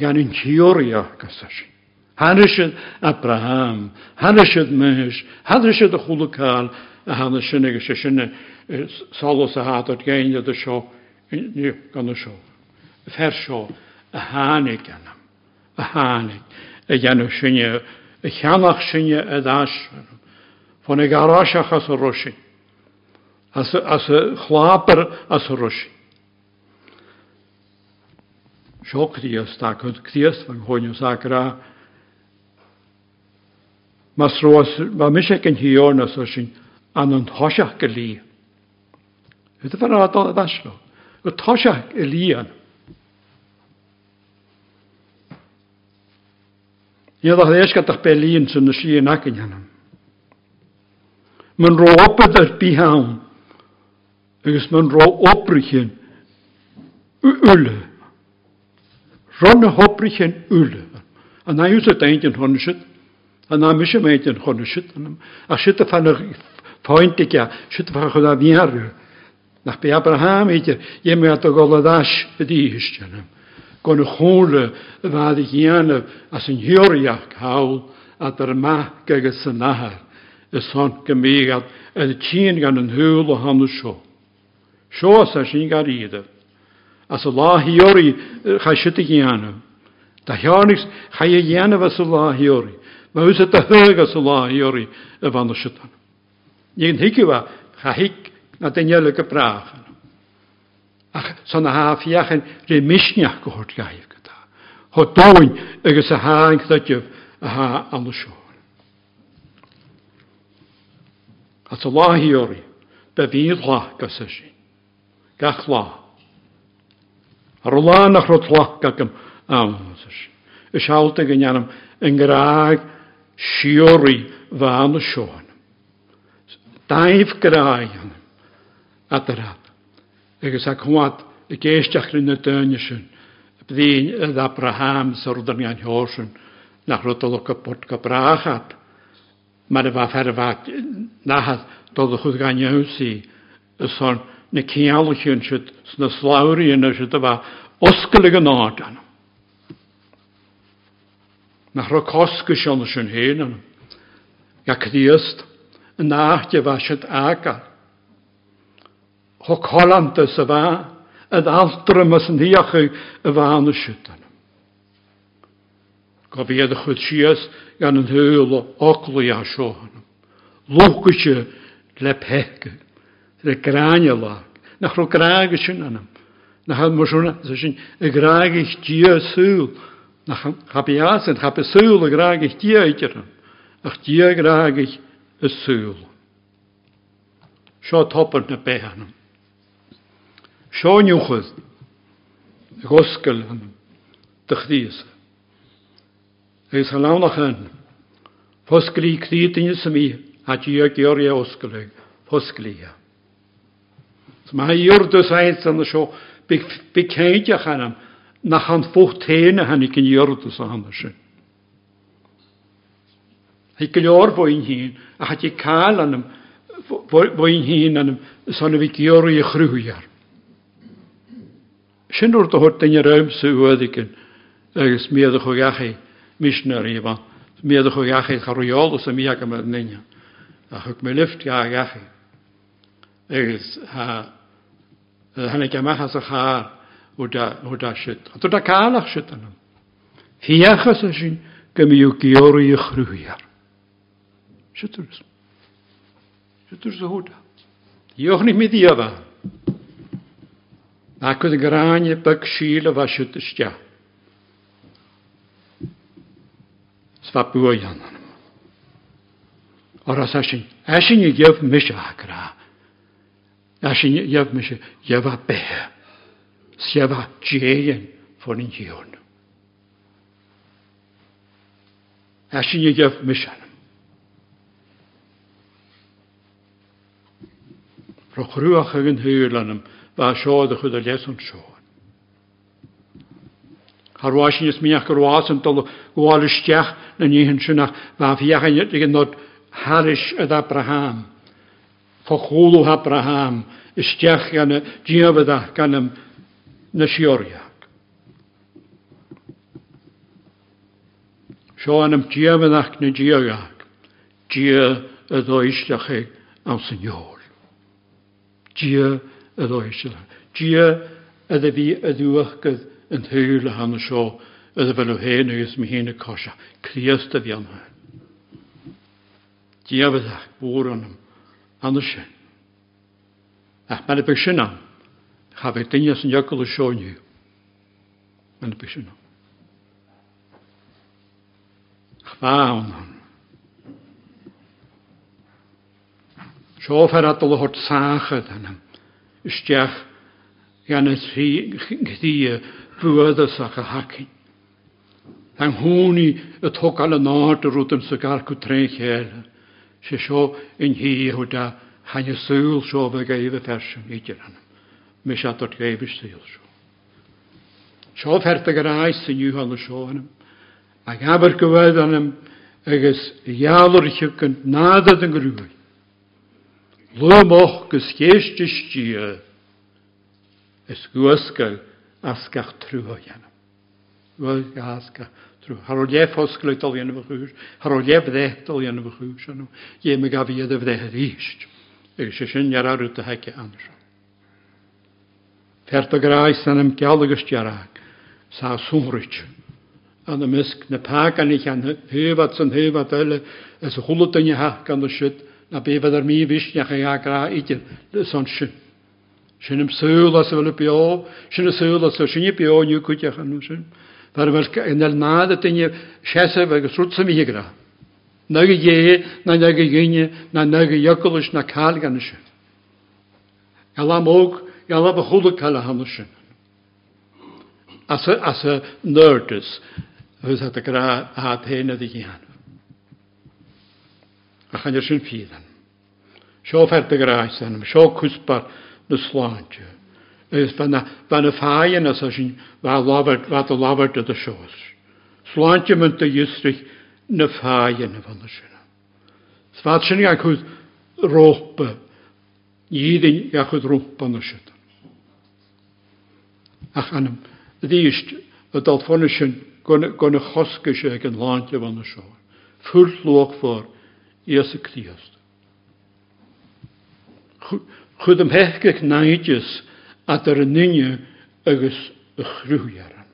gan yn tiorio gysyn. Hanysyd Abraham, hanysyd Mys, hanysyd y chwlwcal, a hanysyd ag ysyn solos a hádod géinead a ni gan seo. Fer seo a hánig gannam, a hánig, a dhéanamh sinne, a chanach sinne a dáisfanam, fan i garáiseach as a rosi as a chlápar as a rosi Seo críos, tá chud críos, fan chóinus agra, Mas roes, mae mysig yn hiornas o sy'n anon hosiach gylio. ותפנה הדודה שלו. ותחושך אליאן. Iadach eisgat ach Berlin sy'n nes i'n ag yn hynny. Mae'n ro obydd ar bihawn. Ygys mae'n ro obrychyn yle. Ron y hobrychyn yle. A na yw'r daint yn honnysid. A na mysio meint yn honnysid. A sydd y fan o'ch ffoint i gael. Sydd y fan o'ch da fiarw. nach bei Abraham idir je a goladás a ddíhiisteanam, Kon na chóla a bhd dhéanamh as an hiúireach háil a ar maith agus san nahar is san go mégad a gan an thuúil a hanna seo. Seo sin gar iadh, as a láhiúirí cha si a dhéanamh, Tá tearnigs cha é dhéanamh sa láhiúirí, na den jelige brachen. Ach, san a hafiach en gehoord ga gaif gata. Ho doin agus a hain dat a ha an shor. At a lahi ori, be fydd lach gas ysi. Gach la. Ar la rot lach graag siori van y shon. Daif graag. adarab. Agus ac hwad y geisteach ryn y dynisyn, y byddin ydd Abraham syrdan gan hiosyn, na rwydolwg o gybod gybrachad. Mae'n efa fferfad nahad dod o chwyd gan iawsi, y son na cialwch yn sydd, sy'n yslawri yn sydd efa osgylig yn oed anna. Na rhoi cosgys yn sy'n hyn anna. Ia cdiast, yn ahd efa sydd agad. hokalamta sa va, ad altramas an hiachu a een an siwtan. Go fi chwyd sias gan yn hyl o oglu a siohan. Lwgwysio le pehgu, le grania lag. Nach rwy'n graag ysyn anam. Nach rwy'n mwysio ysyn y graag eich dia sŵl. Nach hab i asyn, hab i sŵl y. Ach y sŵl. Seoniwchyd, y gosgol yn dychdys. Eis halawnach yn, fosgli cdyd yn ysym i a dio gioria osgolig, fosgli ia. Mae iwrdus aeth yn y sio, biceidiach anam, na chan ffwch tein a hannig yn iwrdus a hanna sy'n. Hei gylio'r fwy'n hun, a hati cael anam, Fwy'n hun anam, son o fi gioria chrwyar. Sinúir do thuirt daine raimsú uhadicin agus miad chu gachaí misnaí ban miad chu gachaí charúáil a mí mícha mar nine a chug mé lift a gachaí. Agus hena ce mechas a chá ó si. A tú a cálaach si anm. Hiíachas a sin go mi ú georí a chhrúhiar. Siúris. Siúir a húta. Dioch nig mí díobh. ac oedd gráine bag síl a bhaisiút ystia. Sfa bwy bua Or Oras asin, asin i gyf misio agra. Asin i gyf misio, gyf a be. Sgyf a djeien ffwn i'n gion. Asin i gyf misio. Prochrwach ag yn hyl anam, ba seo y chwyd a les an seo. Harwaisin is miach gur yn an dol ysdiach na ni níhan sinach ba fiachan yn nod Harish ad Abraham. Fachwlw Abraham ysdiach gan y diafydda gan ym na sioriach. Sio an ym diafyddach na diagach. Dia y ddoisteach chi am syniol. Dia y y loisile. Gia ydw fi y ddwachgydd yn thwyr le hann y sio ydw fel o hen ys mi hen y cosia. Criast y fi anna. Gia fydd ach bwr anam. Anna sy'n. Ach mae'n y bysyn am. Chaf eich dynias yn ygol y sio ni. Mae'n y bysyn sy'n am. Chfawn anna. Sio fer adol o hort sachad anam ysdiach gan y tri chdi bwyddysach a hacyn. Ang hwni y togal y nod yr wdym sy'n gael cwtrein chael. Se sio yn hi i hwda hain y sŵl sio fe gaif y fersiwn i dyran. Mis a dod gaif y sŵl sio. Sio ferta gyrraes sy'n yw hwn y sio hwnnw. Mae gafr gyfedd hwnnw agos iawr i chygan nad yn grwy'n. Lwmoch gys geist ys gia, ys gwasgaw asgach trwy yna. Gwasgaw asgach trwy. Harol jef hosglwyd dol yna bychwyr, harol jef ddech dol yna bychwyr, anw, ie me gaf i edrych ddech e yr eisht, se ys yn iara rwyd y hege anrha. Fert o graes yn ymgeol agos jarag, sa sumrich. An y mysg, na pag an i chan hyfad sy'n hyfad ele, ys hwlwyd yn i hach gan y sydd, na be fydd ar mi fysniach ag agra idir, son sy'n. Sy'n ym sŵl as fel y bio, sy'n y sŵl as sy'n i bio niw cwtiach anw sy'n. Far ymwyr yn el nad y dyn i siasaf ag rwt sy'n mi gra. Nag y ie, na nag y gyni, na nag y iogolwys na cael gan sy'n. og, gael am fy chwlw cael a hanw sy'n. As y, as y nerdus, fydd at y gra a pen ydi hi hanw. a chanir sin fian. Seo fer de gráis an seo cúspar na sláinte. Is bana fáin as sin bheit a labhart a seos. de mun a dústrich na fáin a bhana sinna. Sá sin a chud rópa díidir a chud van na si. Ach anm dhíist a dalfona sin gona chosca sé ag an láinte van de Fuúrlóch fór ías a chud am dat er a ar an nunne agus a chrúhearan.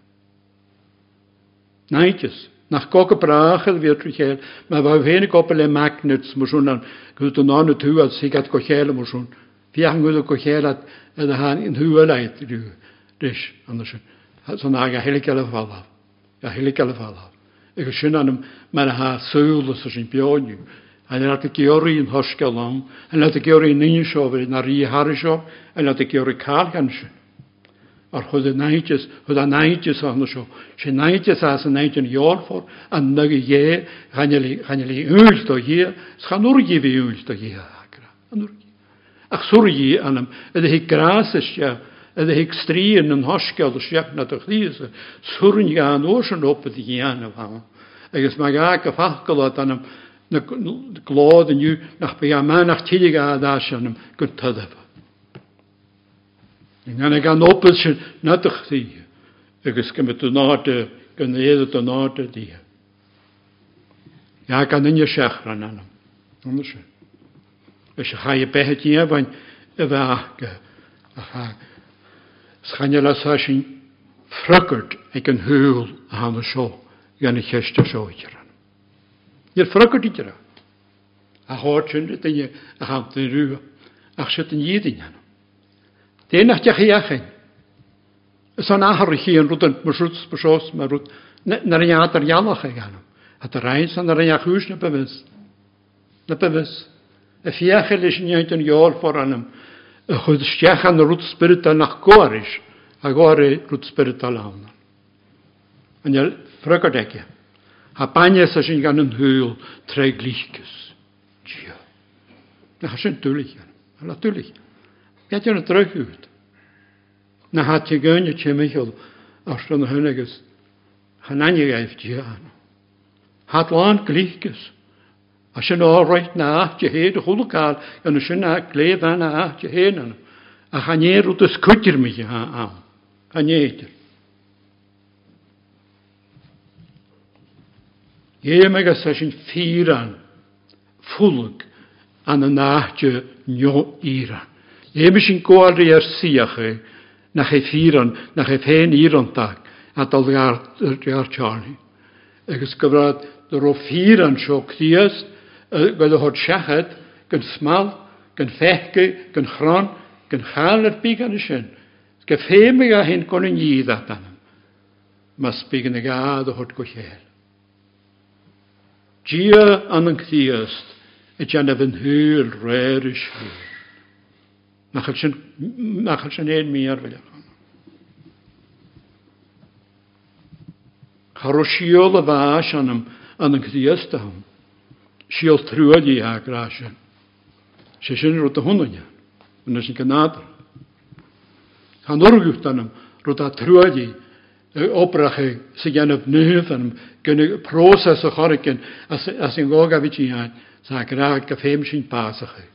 Náideis nach coca brachel vir trichéil, me bh hénig op le magnets marsúnan go an nána tú a sigad go chéile marsún. Bhí an goú go dan a a há in thuúleid riú leis an san a heliceile fála a heliceile Ik Igus sin anm me a há súla sa een beániu. yn yna dy geori yn hosgol am, yn yna dy geori yn un sio fe, na'r i har sio, yn yna dy geori cael gan sio. Ar hwyd y naidys, hwyd a naidys ahna sio, si naidys as y naidyn iol ffor, a nag i ie, chanel i yw'l do ie, s'chan o'r i fi yw'l do ie agra. Ach sŵr i anam, ydy hi gras ysio, ydy hi strîn yn hosgol ysio, na dy chdys, sŵr i an o'r sy'n opydd i anam hama. Agus mae ag a ffachgol o na glód aniu nach be a manach tiige a dá anam gur tudfa. Ngan gan opel sin natach agus go tú náte gan éad an náte. Ja gan inne seach an anam. Anders se. Is se je behetí bhain a bheitge a cha. Schanne sa sin frukert ag an húil a hanna seo gan i cheiste Yr ffrogwyd i dra. A hod sy'n rydyn ni a chamt yn rhyw. Ac sydd yn iedd yn hynny. Dyn ach diach i achyn. Ys o'n ahar i chi yn rwyd yn mwysrwyd bwysos mae rwyd. Na'r un adar ialach ag anw. A dy rhain sa'n na'r un ach na byfys. Na byfys. Y fiach elis yn iawn yn iol anam. Y chwyd stiach an rwyd spirit na'ch ach. A gwari rwyd spirit al awn. Yn iel ffrogwyd a baine a sin gan an húil tre glíchas. Dio. Na ha sin dúlich an. Ha la dúlich. Get an a drehúd. Na ha te gönne te michel ar an hunnegus han anige eif dian. Ha lan glíchas. A sin áráit na áte héad a chulaáil an na sin léad anna áte héanana a chanéú a scutir mi an am. Chanéidir. Ie megus a sin fíran, fúlag an an áte nio íran. Ie me sin gwaari ar siache na che fíran, na che féin íran dag a dal ar Charlie. Agus gyfrad dy ro fíran sio cdiast, gwedd o hod siachet, gyn smal, gyn fechge, gyn chron, gyn chal ar big an sin. Ge fé me a hyn gwn yn ydd atan. Mas big yn y gad o hod gwychel. Gia an yn cthiast y jan af yn hwyl rhaid ys hwyl. Nachal sy'n ein mi ar fel achan. Charwsiol y fas anam an yn cthiast ahwn. Siol trwyd i ag rasyn. Se sy'n rwyd y hwnnw ni. Yn ysyn gynadr. Han orgwyd anam rwyd a trwyd i ag oprache sy gan op nyf an gynnu proses o chorgen as sin gog a fi ti hain sa graag gyffem sy'n pasach e.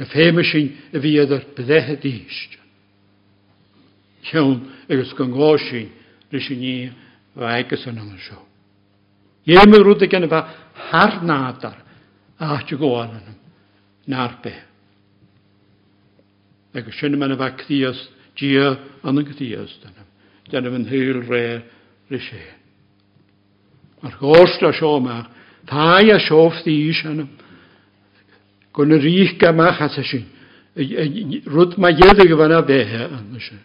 Gyffem sy'n y fi ydr byddehe dysg. Iawn agos gyngor sy'n rys i ni fa agos yn yma sio. Ie mi rwyd gan efa har nadar a ti gwael yn na'r be. Agos sy'n yma efa cdiast dia yn y gydiastan. Dyna fy'n hyl re ryshe. Ar gost a siomach, thai a siof ddys anam. Gwn y rich gamach at ysyn. Rwyd mae iedig fan a behe yn ysyn.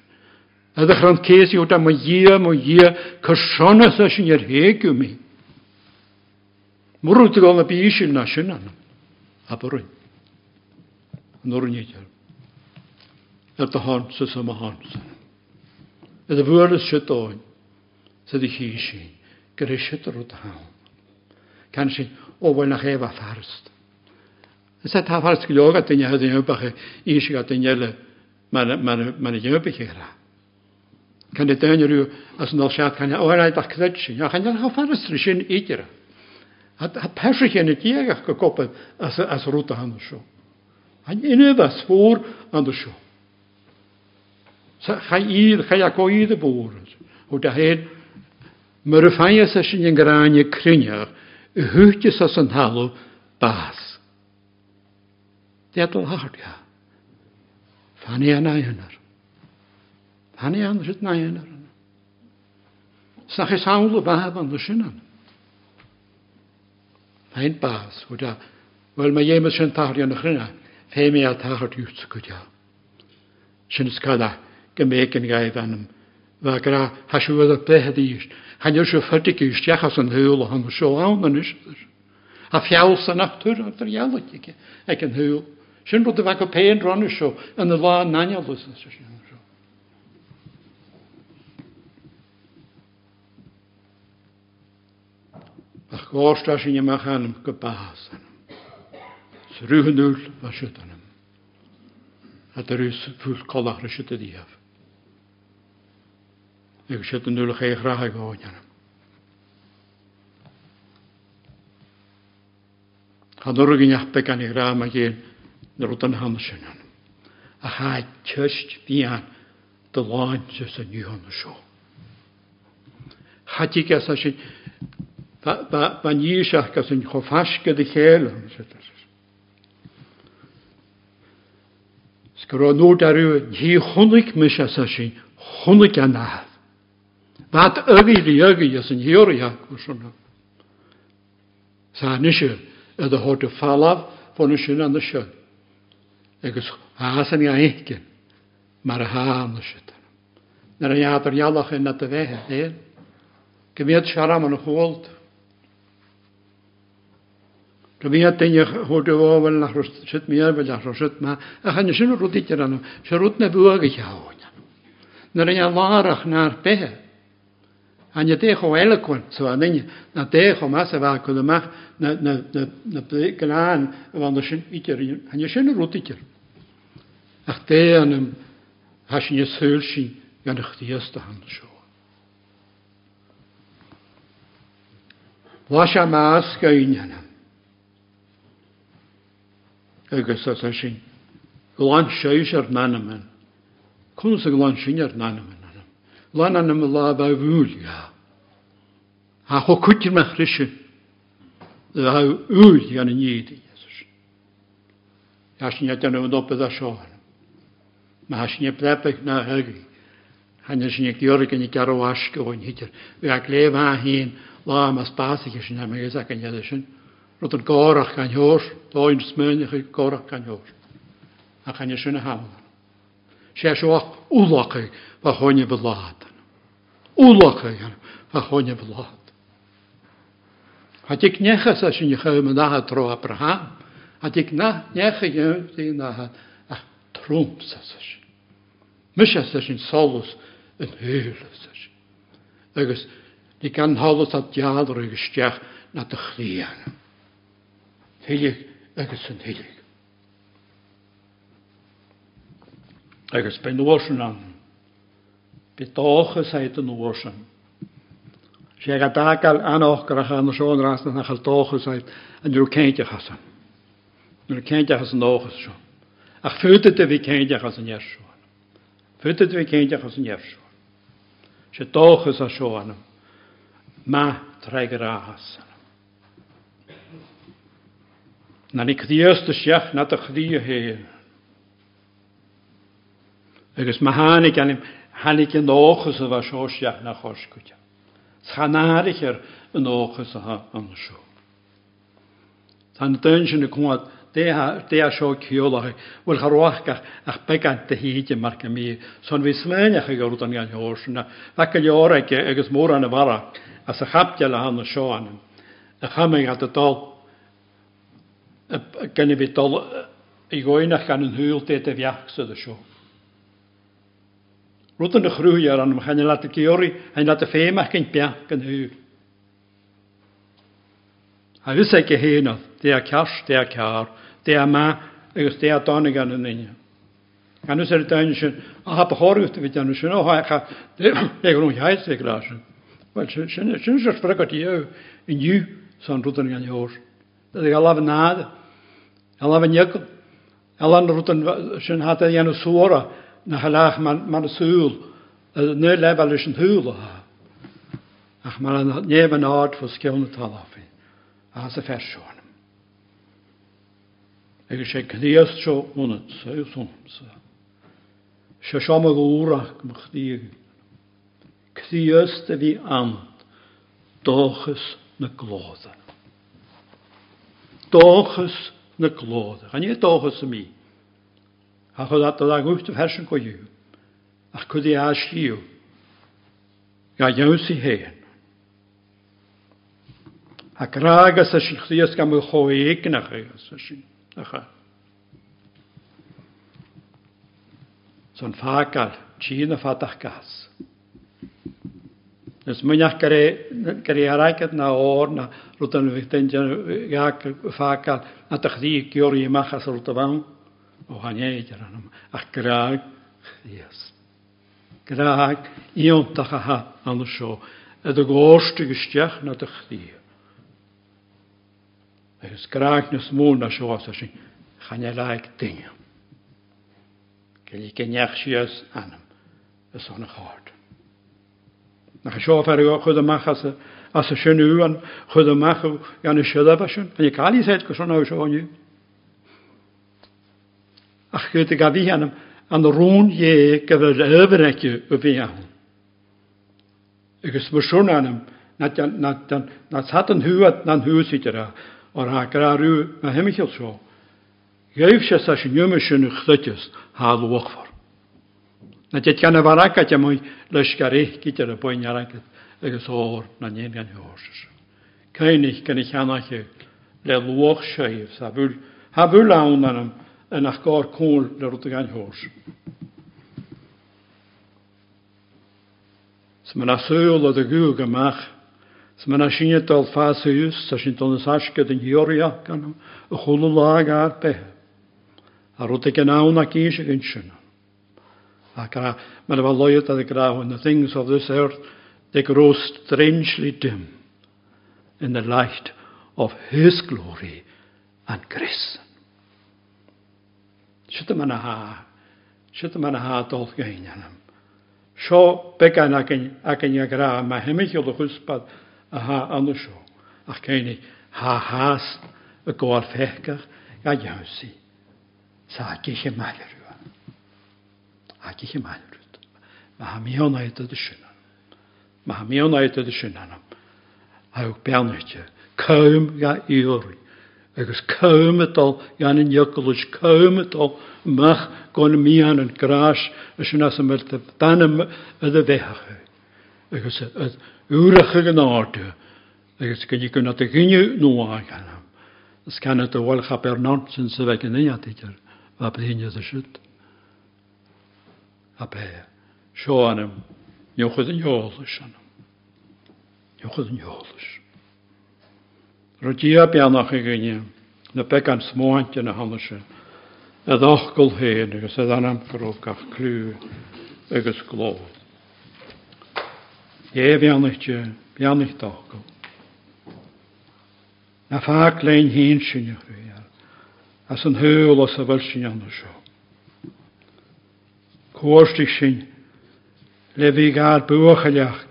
A ddechrau'n cesi o da mae ia, mae ia, cyrsionaeth ysyn i'r heg yw mi. Mwrwyd y gol na bys yn. A byrwyd. Yn o'r nid ar dy hansa sama hansa. Ydw fwyl ys sydd oen, sydd i chi si, gyrru sydd ar ôl hawn. Can si, o wel na chef a ffarst. Ys a ta ffarst gilog a dynia hyd yn ymwbach i si a dynia le ma'n i ymwbach gra. Can i dynia rhyw as yn olsiad can i, o wel a dach cydyd si, a chan i'n haffarst rysyn i dira. A pesrych yn y diag a'ch gogodd as rwta hannw sio. A'n unnydd as fwr andu sio. Chair, chaiagoedd y bwrdd. O da hyn, mae'r ffaias a sy'n yngraen y crinioch, y hwtys as yn halw bas. Dedl hardia. Fani a nai hynnyr. Fani a nryd nai hynnyr. Snach es hawl o bab bas, o da, wel mae iemes yn tario yn ychyna, fe mi a tahart yw't gyda. Sy'n geméken gaib hem. Waar gra hasú a plehadíist, Hanir se fertikúist jachas an húla han aan dan is. A fjall san nachtur a een jaige ag an de Sin rud a bhe go péin rannu seo an a lá nainelus se sin. ach gásta sin amachchanam go bahasan. Srúhanúil a siútanam. A tar ús fúil cholachra die díhaf. agus sé an nuúla é ratha gáineanna. Chanor gin neappa gan i rá a géan na rud an hamasinan. A cha tuist bían do láinte sa nníhanna seo. Chatí as a sin ba ní seach gas an chofasca de chéile sé. Sgur nód arú dhí chonig me se sin chonig an. Vat ygili ygi ys yn hiwri ac wrth hwnna. Sa'n isio ydy hod y falaf fôn yn sy'n anna sy'n. Egos haas yn iaegin, mae'r haan yn sy'n. Na'r iadr ialach yn nad y fe hefyd. Gymiad siaram yn chwold. Gymiad dyn i'ch hwyd o fel na rwst, sydd mi ar fel na rwst ma. A chan ysyn rwyd i dyran, sy'n rwyd na bwag i chawn. Na'r ialach na'r beth. a nje zo elkon so anin na teho masa va kolma na na na na plan van de shin iker han je shin rutiker ach hem, an hash je sulshi ja de eerste hand zo Washa mas maas agus as sin glán séis ar nanamen, chun nanemen. glán nanemen? lana na ma la ba vúl. Ha ho kutir ma chrishe. Ha vúl ga na nýdi. Ha sin yatan na dopa da shohan. Ma ha sin yaplepek na hagi. Han sin yak yorgan i garo ashka hon hitir. Vi ak lev ha hin la ma spasik sin ha ma gesa kan yadishin. Rot an gorach kan hor. Doin smönich gorach kan hor. Ha kan yashin ha. Sheshoch Улакай, вагоне владан. Улакай, вагоне владан. Had ik nergens als je je geumen het Abraham, had ik na nergens je naar het ah, troom zes. Misha in solus een heule zes. Ergens, die kan alles dat jaren gestjag naar de glien. Een. agus be nósin an. Be dácha séit an nósin. sé a dagal anachgracha an seónrásna na chail dácha séit an dú céinte chasan. Nuair céintechas an nóchas seo. Ach fuúta a bhí céintechas an nearsúin. Fuúta bhí céintechas an nearsúin. sé dáchas a Ma má treigeráhas. Na ní chríosta seach na a chrío héir agus ma hánig anim hánig an óchas a bheit seoisteach na choscute. Chanáirich ar an óchas athe an seo. Tá na dain sin na cumad dé a seo ceolacha bhfuil charáachcha ach begananta híide mar go mí son bhí sméineach gur an gan heirna, le go leoraice agus mór an na bhara a sa chapte le hana seoanam. Na chaing a dal gan bhí i ggóinach gan an húil dé a bheachsa a seo. Rwy'n y chrwy ar anwm, cha'n lat y giori, ha'n lat y ffeim ac yn bia gan hyw. A fys ag y henodd, de a cars, de a car, de a ma, agos de a donig gan yn unig. Gan er dain sy'n, a hap hori wrth fi dan sy'n, o ha eich a, de grwn hiaeth e glas. Wel, sy'n sy'n sbrygod i yw, yn yw, sy'n rwy'n gan yw'r. Dydych e a laf yn nad, a laf yn ygl, a lan sy'n hata i anw na chalaach man, man a sŵl, ne leba leis an hŵl o ha. Ach mar an neb an ád fos gewn y talafi, a sa fersiwn. Ega sé cnias tro unnat, sa yw sôn, sa. Chdiag. Fi dochus na. Dochus na. Gan dochus. a chod at a gwft of hersen go yw, a chod i as yw, ga iawn si hen. Ac rhaeg as ysyn chdias gam y choeg na chi as ysyn. Acha. Son ffagal, tîn a ffadach gas. Nes mwynach gyrru aragad na o'r na rwyd yn fydden gael ffagal na dych ddi gyr i machas rwyd o. ohanjejeranam. Ach, is yes. Krag, ion tachaha, anders zo. Het goorste gestjach naar de chtie. Het is kraag naar smoel naar zo als als je gaan je laik dingen. Kijk je njachjes aan hem. Het is seo fer go chud amach as a sinú an chud amach gan i siadabh sin, séid go. ach gyda gafi hanam, an rŵn ie gyfer yfyn egi y fi ahwn. Ygys mae siwrn anam, na tad yn hwyd na'n hwyd sydd yra, o'r hagar ar yw, na hemichel sio. Gwyf sy'n sa sy'n ywmys sy'n ychlydys, ha lwch ffordd. Na dyd gan y faragat am o'i lysgarich gyda'r y boi'n aragat, ygys o'r na nien gan hwrs. Cainig gan eich anach yw, le lwch sy'n yw, sa fwyl, ha fwyl awn anam, en nach gá cóil le rud a gaiinthir. Sa man asúil a aú amach, sa man a sinadal fáús sa sin donnas aca den hiorríach gan a chola lá ar bethe, a rud a gan nána í sé in sinna. mar bh load a grahain the things of this earth they grow strangely dim in the light of his glory and grace. Chitamanaha, Chitamanaha tolkenjanam. Sho peka naken akenyagra mahemichologuspad aha anusho. Ach keni ha haast a e goal fechker ga jansi. Sa kiche malerua. A kiche malerut. Mahamionaita de shunan. Mahamionaita de shunanam. Hij ook ga agus cummetal gan an jokulúis cummetal meach gon míían an grás a sin as sem danam a ik was agus úracha gan ik agus go dí gunna a wel nóá ganam. Is cena a bhil chap ar ná sin sa bheith an a een. Rodía bianach i gynnu, na began smwant yn y hanes yn, a dachgol héin agos a anam goróh gach agos glod. Ie bianach ti, bianach dachgol. Na fá lein hyn sy'n chuar, as an thuúil os y fel sy'n anna seo. Cóirstich sy'n, le fi gael gar a leach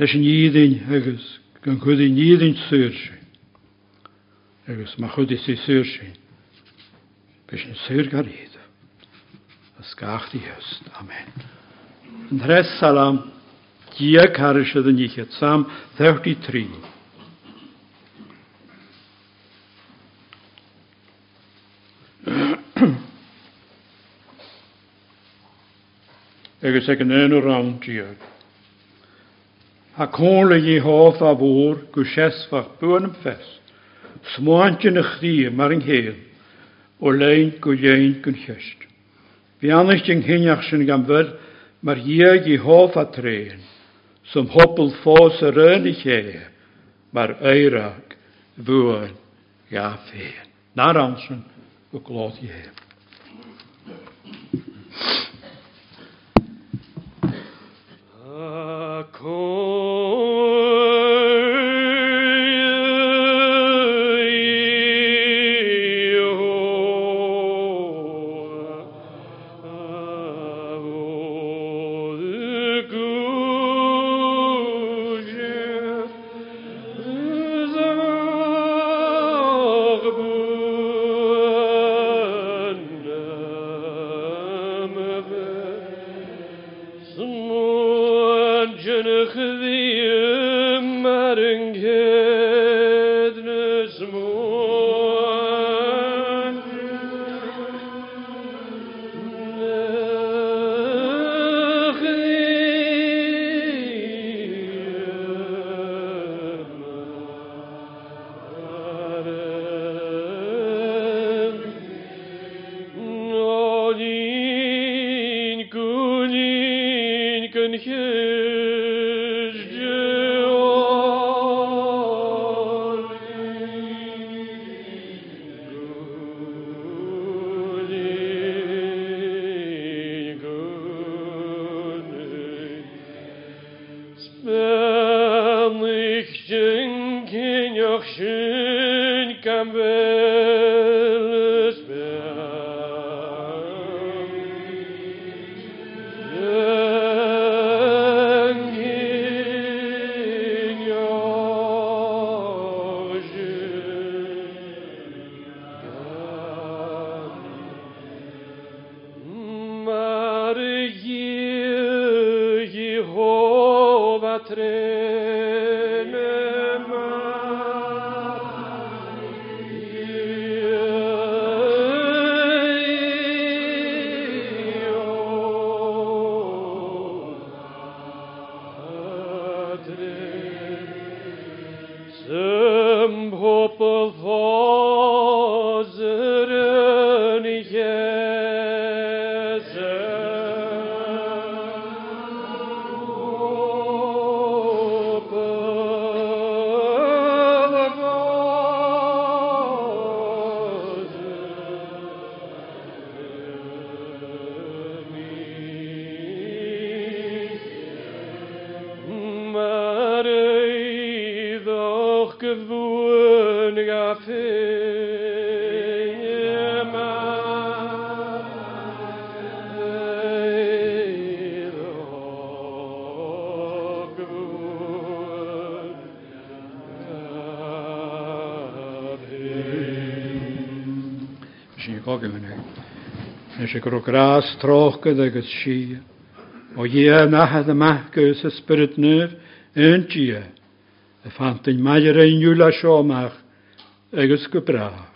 leis an iddyn agos gan chud i níadn suúrse agus má chud is suúrse bes an suúr gar héad a scaachtaí heist amen. An thres salam dí carise a níchéad sam 33. agus ag an éanú rám díag. a cóla dhéáh a bhór go séasfach buanm fest, smáinte na chrí mar an héal ó lein go dhéin gon cheist. Bhí anis an chineach gan mar dhéag treen, som hoppel fás a mar éireach bhuain ga féin. Ná ansin je. sé gur grás tróchad agus si. ó dhé nachad amachgus sa spirit nuh undí a fantain meidir ein le seomach agus go brach.